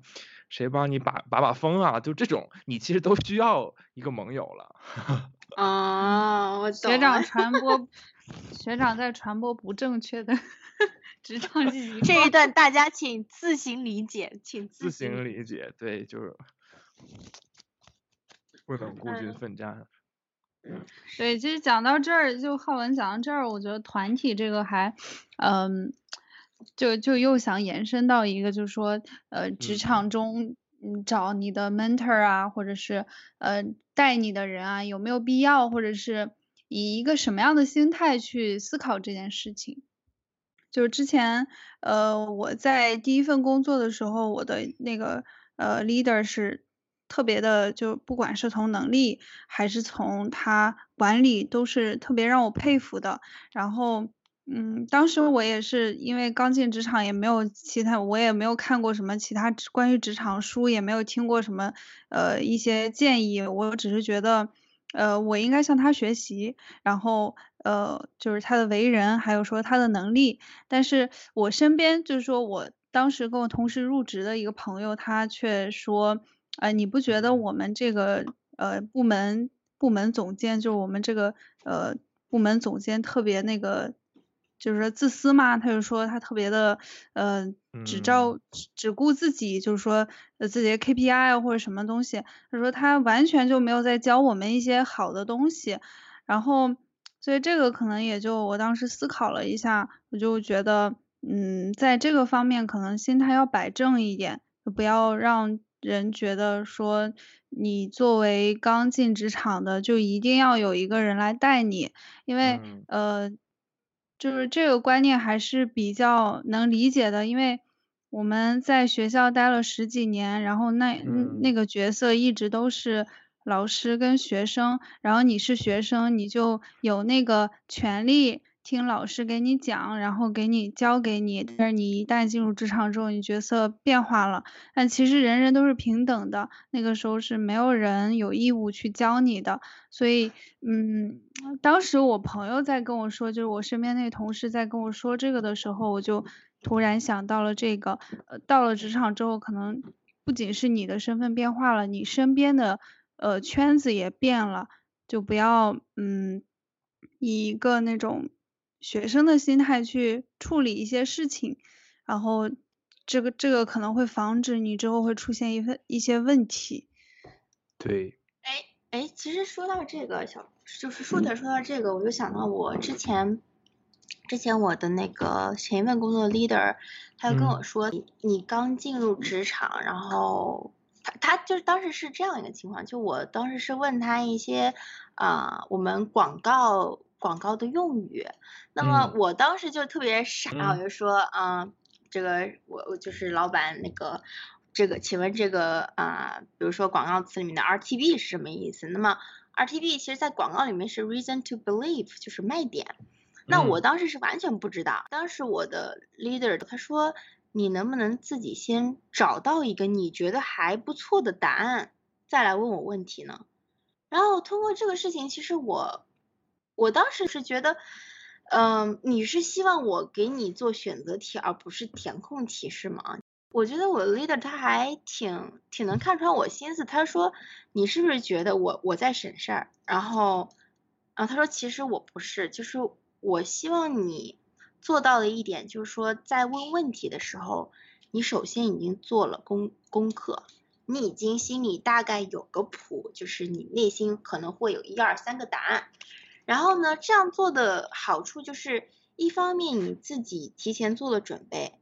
谁帮你把把把风啊？就这种，你其实都需要一个盟友了。啊，我学长传播，学长在传播不正确的 职场信息。这一段 大家请自行理解，请自行理解。对，就是不能孤军奋战。对，其实讲到这儿，就浩文讲到这儿，我觉得团体这个还，嗯。就就又想延伸到一个，就是说，呃，职场中，嗯，找你的 mentor 啊，或者是呃带你的人啊，有没有必要，或者是以一个什么样的心态去思考这件事情？就是之前，呃，我在第一份工作的时候，我的那个呃 leader 是特别的，就不管是从能力还是从他管理，都是特别让我佩服的。然后。嗯，当时我也是因为刚进职场，也没有其他，我也没有看过什么其他关于职场书，也没有听过什么呃一些建议，我只是觉得，呃，我应该向他学习，然后呃就是他的为人，还有说他的能力，但是我身边就是说我当时跟我同时入职的一个朋友，他却说，呃，你不觉得我们这个呃部门部门总监，就是我们这个呃部门总监特别那个。就是说自私嘛，他就说他特别的，呃，只照只顾自己，就是说呃自己的 KPI 或者什么东西，他说他完全就没有在教我们一些好的东西，然后所以这个可能也就我当时思考了一下，我就觉得，嗯，在这个方面可能心态要摆正一点，不要让人觉得说你作为刚进职场的就一定要有一个人来带你，因为呃。就是这个观念还是比较能理解的，因为我们在学校待了十几年，然后那那个角色一直都是老师跟学生，然后你是学生，你就有那个权利。听老师给你讲，然后给你教给你。但是你一旦进入职场之后，你角色变化了。但其实人人都是平等的，那个时候是没有人有义务去教你的。所以，嗯，当时我朋友在跟我说，就是我身边那同事在跟我说这个的时候，我就突然想到了这个。呃，到了职场之后，可能不仅是你的身份变化了，你身边的呃圈子也变了。就不要嗯，以一个那种。学生的心态去处理一些事情，然后这个这个可能会防止你之后会出现一份一些问题。对。哎哎，其实说到这个小，就是说的说到这个，我就想到我之前之前我的那个前一份工作 leader，他就跟我说，你你刚进入职场，然后他他就是当时是这样一个情况，就我当时是问他一些啊，我们广告。广告的用语，那么我当时就特别傻，我就说，嗯，这个我我就是老板那个，这个请问这个啊，比如说广告词里面的 RTB 是什么意思？那么 RTB 其实在广告里面是 reason to believe，就是卖点。那我当时是完全不知道，当时我的 leader 他说，你能不能自己先找到一个你觉得还不错的答案，再来问我问题呢？然后通过这个事情，其实我。我当时是觉得，嗯，你是希望我给你做选择题，而不是填空题，是吗？我觉得我 leader 他还挺挺能看穿我心思。他说，你是不是觉得我我在省事儿？然后，然后他说，其实我不是，就是我希望你做到的一点，就是说在问问题的时候，你首先已经做了功功课，你已经心里大概有个谱，就是你内心可能会有一二三个答案。然后呢，这样做的好处就是，一方面你自己提前做了准备，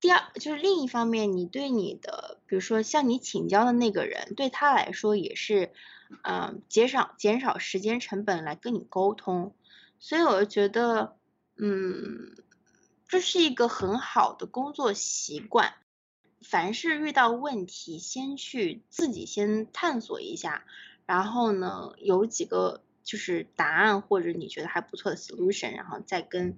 第二就是另一方面，你对你的，比如说向你请教的那个人，对他来说也是，嗯，减少减少时间成本来跟你沟通，所以我就觉得，嗯，这是一个很好的工作习惯。凡是遇到问题，先去自己先探索一下，然后呢，有几个就是答案或者你觉得还不错的 solution，然后再跟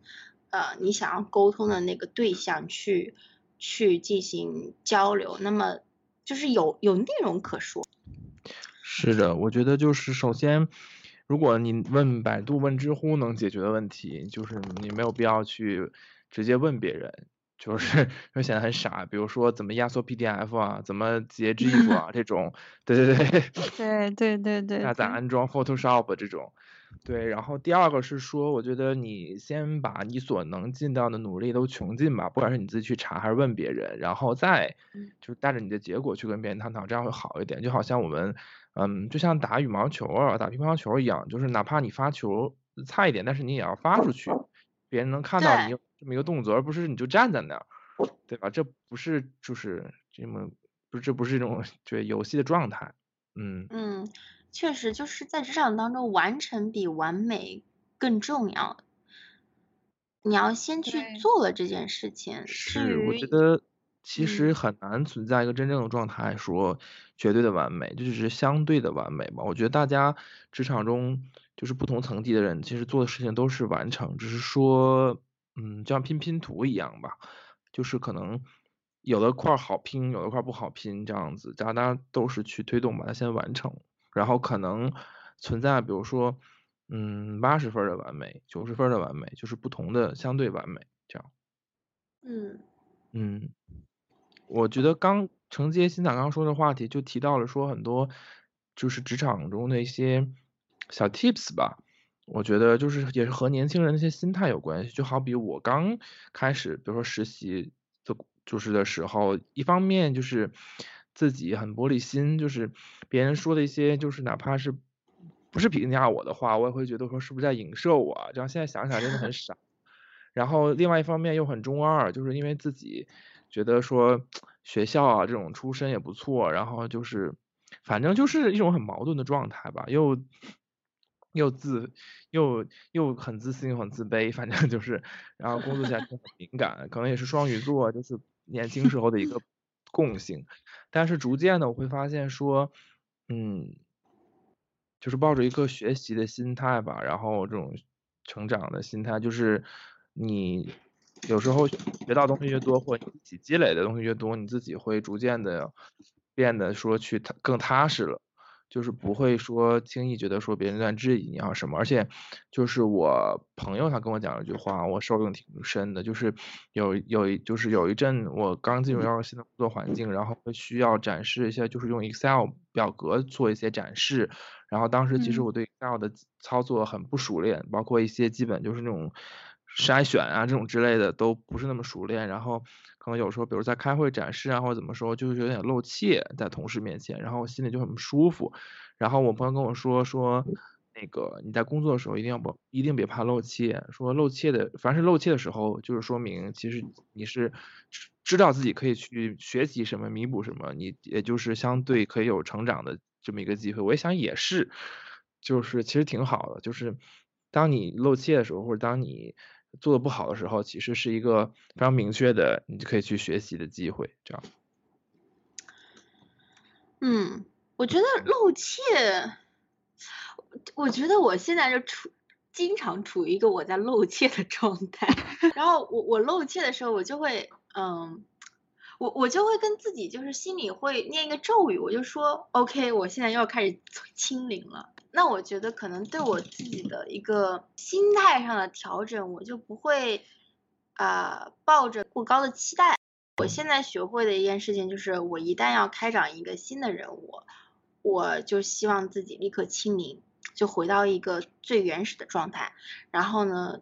呃你想要沟通的那个对象去去进行交流，那么就是有有内容可说。是的，我觉得就是首先，如果你问百度、问知乎能解决的问题，就是你没有必要去直接问别人。就是 会显得很傻，比如说怎么压缩 PDF 啊，怎么截 GIF 啊这种，对对对，对对对对，下载安装 Photoshop 这种，对。然后第二个是说，我觉得你先把你所能尽到的努力都穷尽吧，不管是你自己去查还是问别人，然后再就是带着你的结果去跟别人探讨，这样会好一点。就好像我们，嗯，就像打羽毛球啊、打乒乓球一样，就是哪怕你发球差一点，但是你也要发出去，别人能看到你。这么一个动作，而不是你就站在那儿，对吧？这不是就是这么不是这不是一种 对游戏的状态，嗯嗯，确实就是在职场当中，完成比完美更重要。你要先去做了这件事情。是，我觉得其实很难存在一个真正的状态，说绝对的完美，这只是相对的完美吧。我觉得大家职场中就是不同层级的人，其实做的事情都是完成，只是说。嗯，就像拼拼图一样吧，就是可能有的块好拼，有的块不好拼，这样子，大家都是去推动把它先完成，然后可能存在，比如说，嗯，八十分的完美，九十分的完美，就是不同的相对完美，这样。嗯嗯，我觉得刚承接新仔刚说的话题，就提到了说很多就是职场中的一些小 tips 吧。我觉得就是也是和年轻人那些心态有关系，就好比我刚开始，比如说实习的，就是的时候，一方面就是自己很玻璃心，就是别人说的一些，就是哪怕是不是评价我的话，我也会觉得说是不是在影射我，这样现在想想真的很傻。然后另外一方面又很中二，就是因为自己觉得说学校啊这种出身也不错，然后就是反正就是一种很矛盾的状态吧，又。又自又又很自信又很自卑，反正就是，然后工作起来就很敏感，可能也是双鱼座，就是年轻时候的一个共性。但是逐渐的我会发现说，嗯，就是抱着一个学习的心态吧，然后这种成长的心态，就是你有时候学到东西越多，或你积累的东西越多，你自己会逐渐的变得说去更踏实了。就是不会说轻易觉得说别人在质疑你啊什么，而且就是我朋友他跟我讲了一句话，我受用挺深的，就是有有一就是有一阵我刚进入到新的工作环境，然后需要展示一些就是用 Excel 表格做一些展示，然后当时其实我对 Excel 的操作很不熟练，包括一些基本就是那种筛选啊这种之类的都不是那么熟练，然后。可能有时候，比如在开会展示啊，或者怎么说，就是有点露怯在同事面前，然后我心里就很不舒服。然后我朋友跟我说说，那个你在工作的时候一定要不一定别怕露怯，说露怯的，凡是露怯的时候，就是说明其实你是知道自己可以去学习什么，弥补什么，你也就是相对可以有成长的这么一个机会。我也想也是，就是其实挺好的，就是当你露怯的时候，或者当你。做的不好的时候，其实是一个非常明确的，你就可以去学习的机会。这样，嗯，我觉得露怯，我觉得我现在就处经常处于一个我在露怯的状态。然后我我露怯的时候，我就会嗯，我我就会跟自己就是心里会念一个咒语，我就说 OK，我现在要开始清零了。那我觉得可能对我自己的一个心态上的调整，我就不会啊抱着过高的期待。我现在学会的一件事情就是，我一旦要开展一个新的任务，我就希望自己立刻清零，就回到一个最原始的状态。然后呢，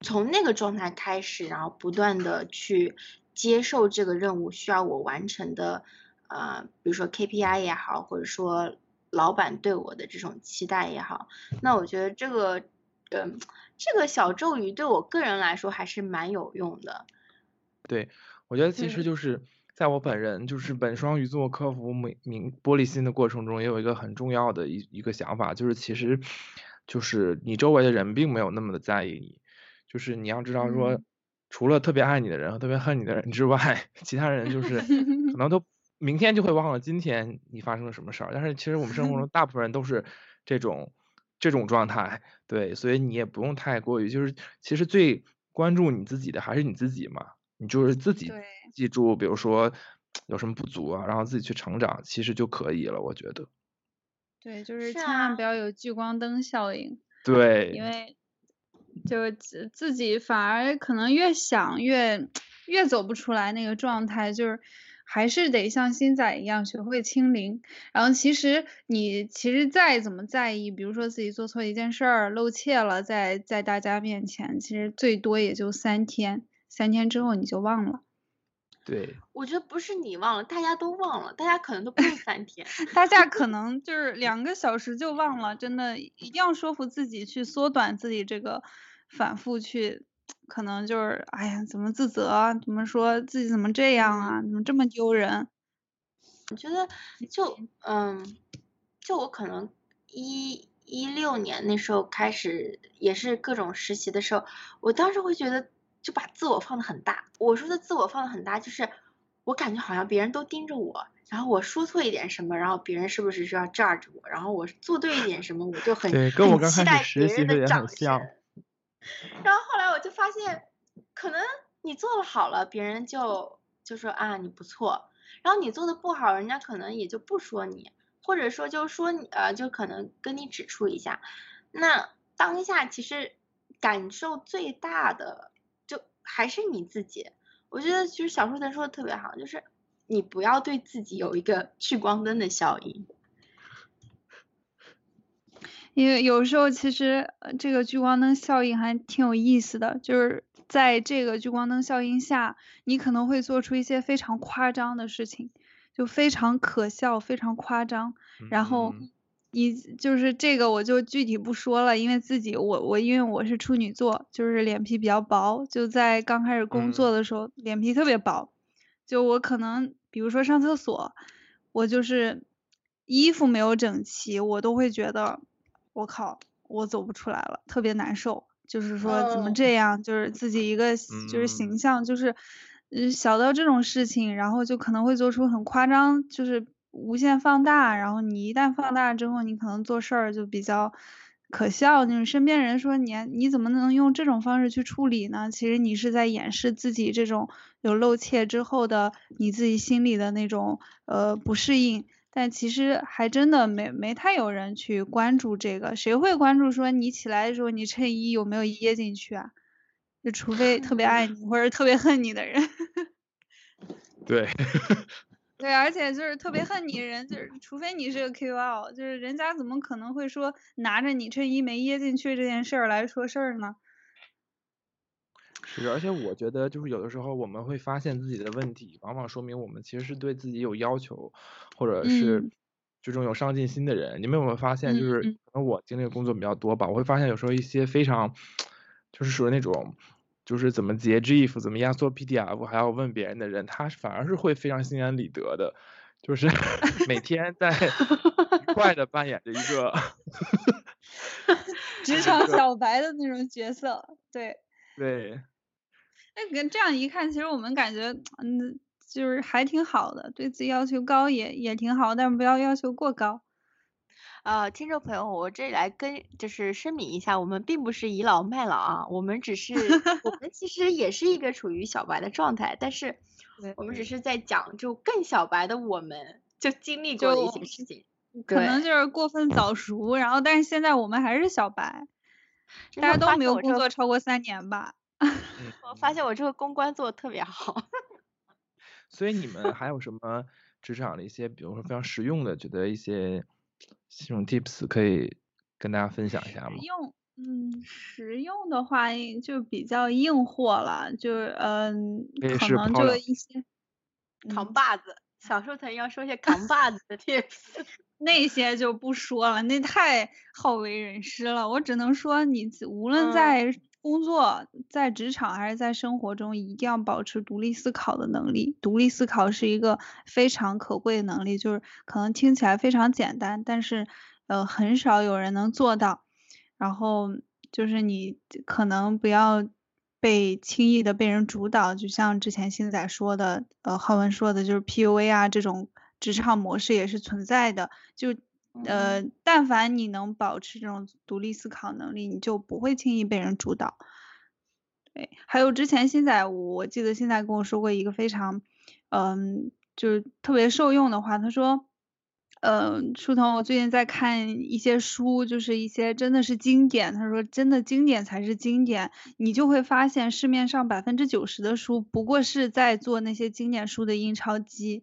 从那个状态开始，然后不断的去接受这个任务需要我完成的，呃，比如说 KPI 也好，或者说。老板对我的这种期待也好，那我觉得这个，嗯，这个小咒语对我个人来说还是蛮有用的。对，我觉得其实就是在我本人就是本双鱼座克服明明玻璃心的过程中，也有一个很重要的一一个想法，就是其实就是你周围的人并没有那么的在意你，就是你要知道说，除了特别爱你的人和特别恨你的人之外，其他人就是可能都明天就会忘了今天你发生了什么事儿。但是其实我们生活中 大部分人都是这种这种状态，对，所以你也不用太过于就是其实最关注你自己的还是你自己嘛。你就是自己记住，比如说 有什么不足啊，然后自己去成长，其实就可以了。我觉得。对，就是千万不要有聚光灯效应。对。因为就自自己反而可能越想越 越走不出来那个状态，就是还是得像新仔一样学会清零。然后其实你其实再怎么在意，比如说自己做错一件事儿露怯了，在在大家面前，其实最多也就三天。三天之后你就忘了，对，我觉得不是你忘了，大家都忘了，大家可能都不用三天，大家可能就是两个小时就忘了，真的一定要说服自己去缩短自己这个反复去，可能就是哎呀怎么自责，怎么说自己怎么这样啊，怎么这么丢人？我觉得就嗯，就我可能一一六年那时候开始也是各种实习的时候，我当时会觉得。就把自我放的很大，我说的自我放的很大，就是我感觉好像别人都盯着我，然后我说错一点什么，然后别人是不是就要 judge 我，然后我做对一点什么，我就很对，跟我刚开始实习的掌像。然后后来我就发现，可能你做的好了，别人就就说啊你不错，然后你做的不好，人家可能也就不说你，或者说就说你呃就可能跟你指出一下。那当下其实感受最大的就。还是你自己，我觉得其实小树藤说的特别好，就是你不要对自己有一个 聚光灯的效应，因为有时候其实这个聚光灯效应还挺有意思的，就是在这个聚光灯效应下，你可能会做出一些非常夸张的事情，就非常可笑、非常夸张，然后。你就是这个，我就具体不说了，因为自己我我因为我是处女座，就是脸皮比较薄，就在刚开始工作的时候脸皮特别薄，就我可能比如说上厕所，我就是衣服没有整齐，我都会觉得我靠，我走不出来了，特别难受，就是说怎么这样，就是自己一个就是形象就是嗯小到这种事情，然后就可能会做出很夸张，就是。无限放大，然后你一旦放大之后，你可能做事儿就比较可笑。就是身边人说你你怎么能用这种方式去处理呢？其实你是在掩饰自己这种有露怯之后的你自己心里的那种呃不适应。但其实还真的没没太有人去关注这个，谁会关注说你起来的时候你衬衣有没有掖进去啊？就除非特别爱你或者特别恨你的人。对。对，而且就是特别恨你的人，就是除非你是个 QL，就是人家怎么可能会说拿着你衬衣没掖进去这件事儿来说事儿呢？是，而且我觉得就是有的时候我们会发现自己的问题，往往说明我们其实是对自己有要求，或者是这种有上进心的人。你们有没有发现，就是可能我经历的工作比较多吧，我会发现有时候一些非常就是属于那种。就是怎么截 GIF，怎么压缩 PDF，还要问别人的人，他反而是会非常心安理得的，就是 每天在愉 快的扮演着一个职 场小白的那种角色，对。对。那跟这样一看，其实我们感觉，嗯，就是还挺好的，对自己要求高也也挺好，但是不要要求过高。啊，听众朋友，我这里来跟就是声明一下，我们并不是倚老卖老啊，我们只是我们其实也是一个处于小白的状态，但是我们只是在讲就更小白的我们就经历过的一些事情，可能就是过分早熟，然后但是现在我们还是小白，大家都没有工作超过三年吧？我发现我这个公关做的特别好，所以你们还有什么职场的一些，比如说非常实用的，觉得一些。这种 tips 可以跟大家分享一下吗？用，嗯，实用的话就比较硬货了，就嗯，可能就一些扛把子。小时候才要说些扛把子的 tips，那些就不说了，那太好为人师了。我只能说，你无论在工作在职场还是在生活中，一定要保持独立思考的能力。独立思考是一个非常可贵的能力，就是可能听起来非常简单，但是呃很少有人能做到。然后就是你可能不要被轻易的被人主导，就像之前星仔说的，呃浩文说的，就是 PUA 啊这种职场模式也是存在的。就呃，但凡你能保持这种独立思考能力，你就不会轻易被人主导。对，还有之前现在，我记得现在跟我说过一个非常，嗯，就是特别受用的话，他说，嗯，书童，我最近在看一些书，就是一些真的是经典。他说，真的经典才是经典，你就会发现市面上百分之九十的书不过是在做那些经典书的印钞机。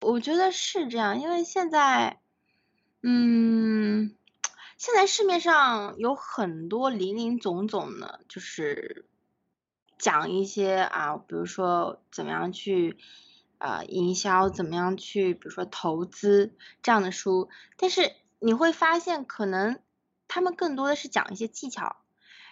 我觉得是这样，因为现在。嗯，现在市面上有很多林林总总的，就是讲一些啊，比如说怎么样去啊营销，怎么样去，比如说投资这样的书。但是你会发现，可能他们更多的是讲一些技巧，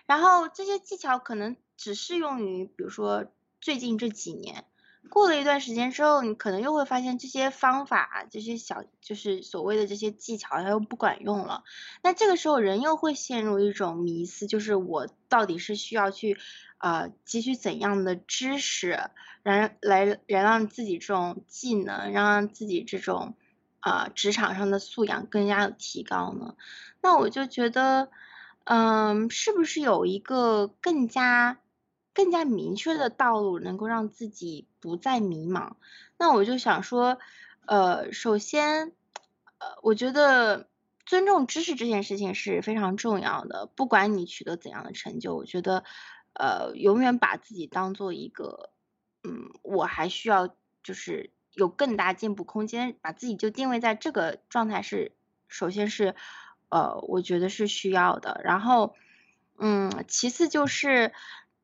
然后这些技巧可能只适用于，比如说最近这几年。过了一段时间之后，你可能又会发现这些方法、这些小就是所谓的这些技巧，它又不管用了。那这个时候，人又会陷入一种迷思，就是我到底是需要去呃汲取怎样的知识，然来来让自己这种技能，让自己这种啊职场上的素养更加的提高呢？那我就觉得，嗯，是不是有一个更加？更加明确的道路，能够让自己不再迷茫。那我就想说，呃，首先，呃，我觉得尊重知识这件事情是非常重要的。不管你取得怎样的成就，我觉得，呃，永远把自己当做一个，嗯，我还需要就是有更大进步空间，把自己就定位在这个状态是，首先是，呃，我觉得是需要的。然后，嗯，其次就是。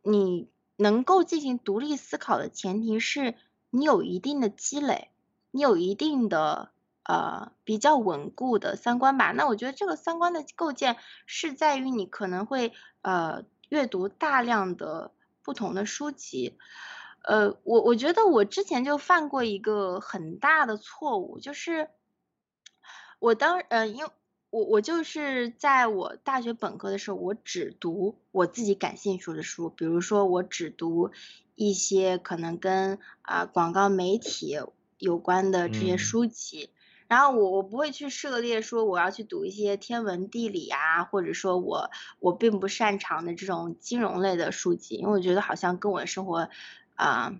你能够进行独立思考的前提是你有一定的积累，你有一定的呃比较稳固的三观吧。那我觉得这个三观的构建是在于你可能会呃阅读大量的不同的书籍。呃，我我觉得我之前就犯过一个很大的错误，就是我当呃因。我我就是在我大学本科的时候，我只读我自己感兴趣的书，比如说我只读一些可能跟啊广告媒体有关的这些书籍，然后我我不会去涉猎说我要去读一些天文地理啊，或者说我我并不擅长的这种金融类的书籍，因为我觉得好像跟我的生活啊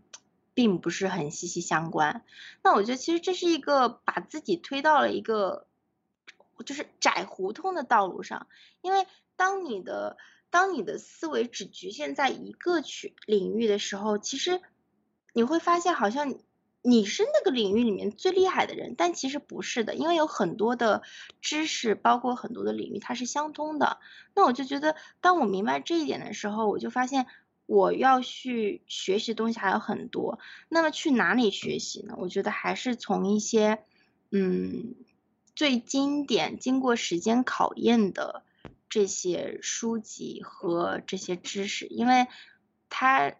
并不是很息息相关。那我觉得其实这是一个把自己推到了一个。就是窄胡同的道路上，因为当你的当你的思维只局限在一个区领域的时候，其实你会发现好像你是那个领域里面最厉害的人，但其实不是的，因为有很多的知识，包括很多的领域它是相通的。那我就觉得，当我明白这一点的时候，我就发现我要去学习的东西还有很多。那么去哪里学习呢？我觉得还是从一些嗯。最经典、经过时间考验的这些书籍和这些知识，因为它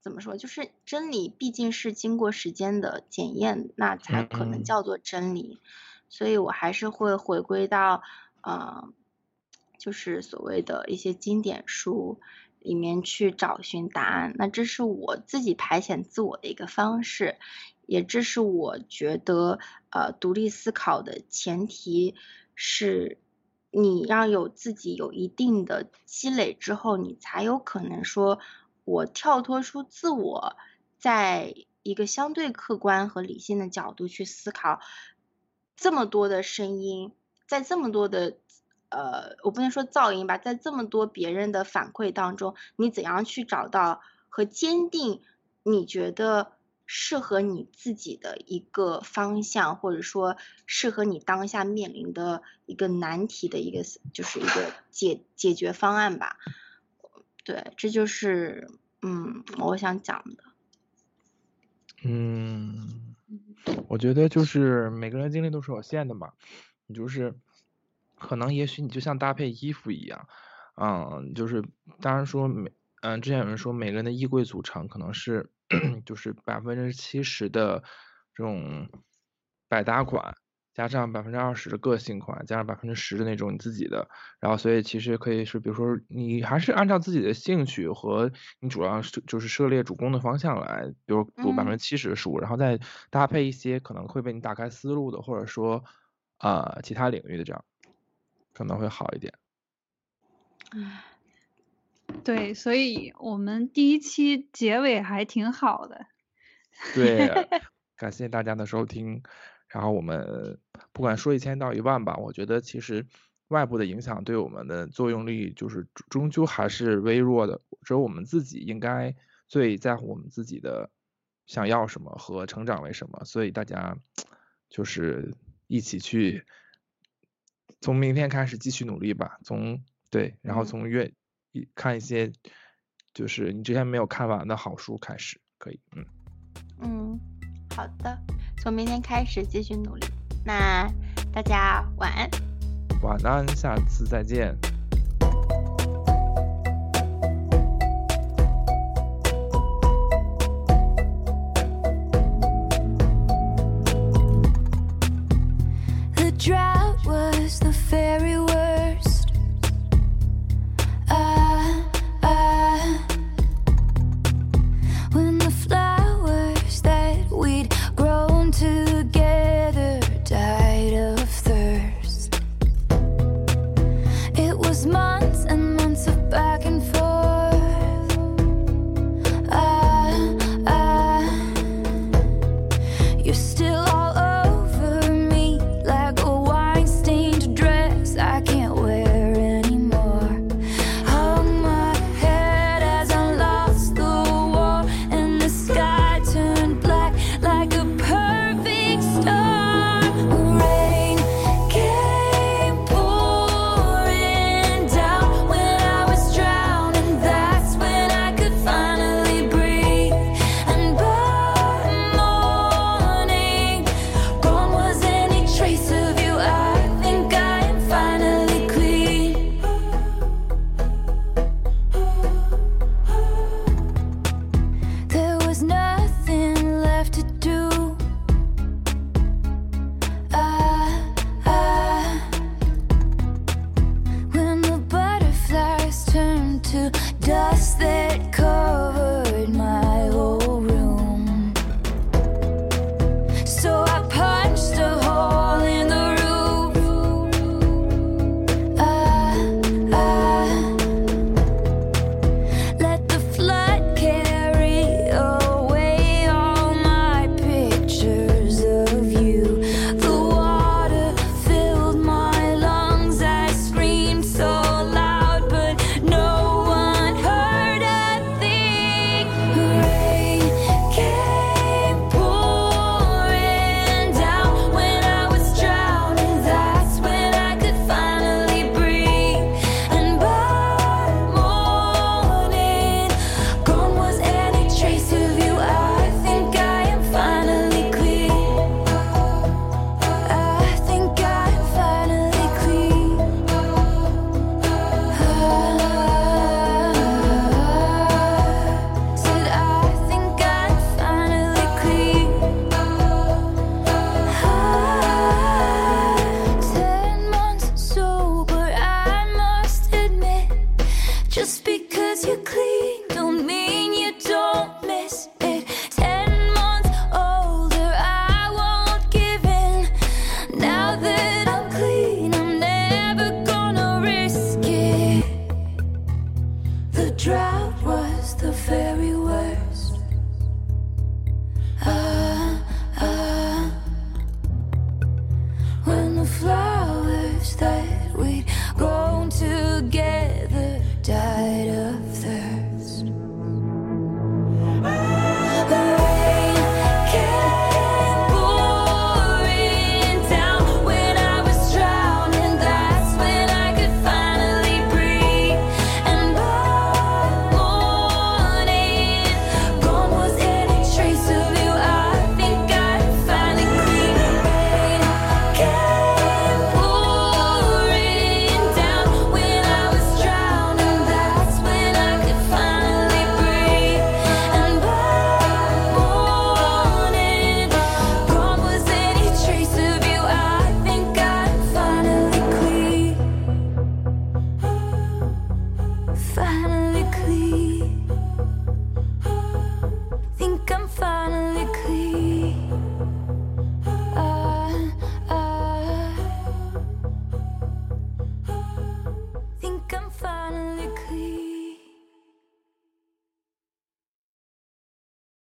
怎么说，就是真理毕竟是经过时间的检验，那才可能叫做真理。所以我还是会回归到，呃，就是所谓的一些经典书里面去找寻答案。那这是我自己排遣自我的一个方式。也这是我觉得，呃，独立思考的前提是，你要有自己有一定的积累之后，你才有可能说，我跳脱出自我，在一个相对客观和理性的角度去思考这么多的声音，在这么多的，呃，我不能说噪音吧，在这么多别人的反馈当中，你怎样去找到和坚定？你觉得？适合你自己的一个方向，或者说适合你当下面临的一个难题的一个，就是一个解解决方案吧。对，这就是嗯，我想讲的。嗯，我觉得就是每个人精力都是有限的嘛，你就是可能也许你就像搭配衣服一样。嗯，就是当然说每嗯，之前有人说每个人的衣柜组成可能是 就是百分之七十的这种百搭款。加上百分之二十的个性款，加上百分之十的那种你自己的，然后所以其实可以是，比如说你还是按照自己的兴趣和你主要是就是涉猎主攻的方向来，比如读百分之七十的书，然后再搭配一些可能会被你打开思路的，或者说啊其他领域的这样，可能会好一点。对，所以我们第一期结尾还挺好的。对，感谢大家的收听。然后我们不管说一千到一万吧，我觉得其实外部的影响对我们的作用力就是终究还是微弱的，只有我们自己应该最在乎我们自己的想要什么和成长为什么，所以大家就是一起去从明天开始继续努力吧，从对，然后从阅一看一些就是你之前没有看完的好书开始，可以，嗯嗯，好的。从明天开始继续努力，那大家晚安。晚安，下次再见。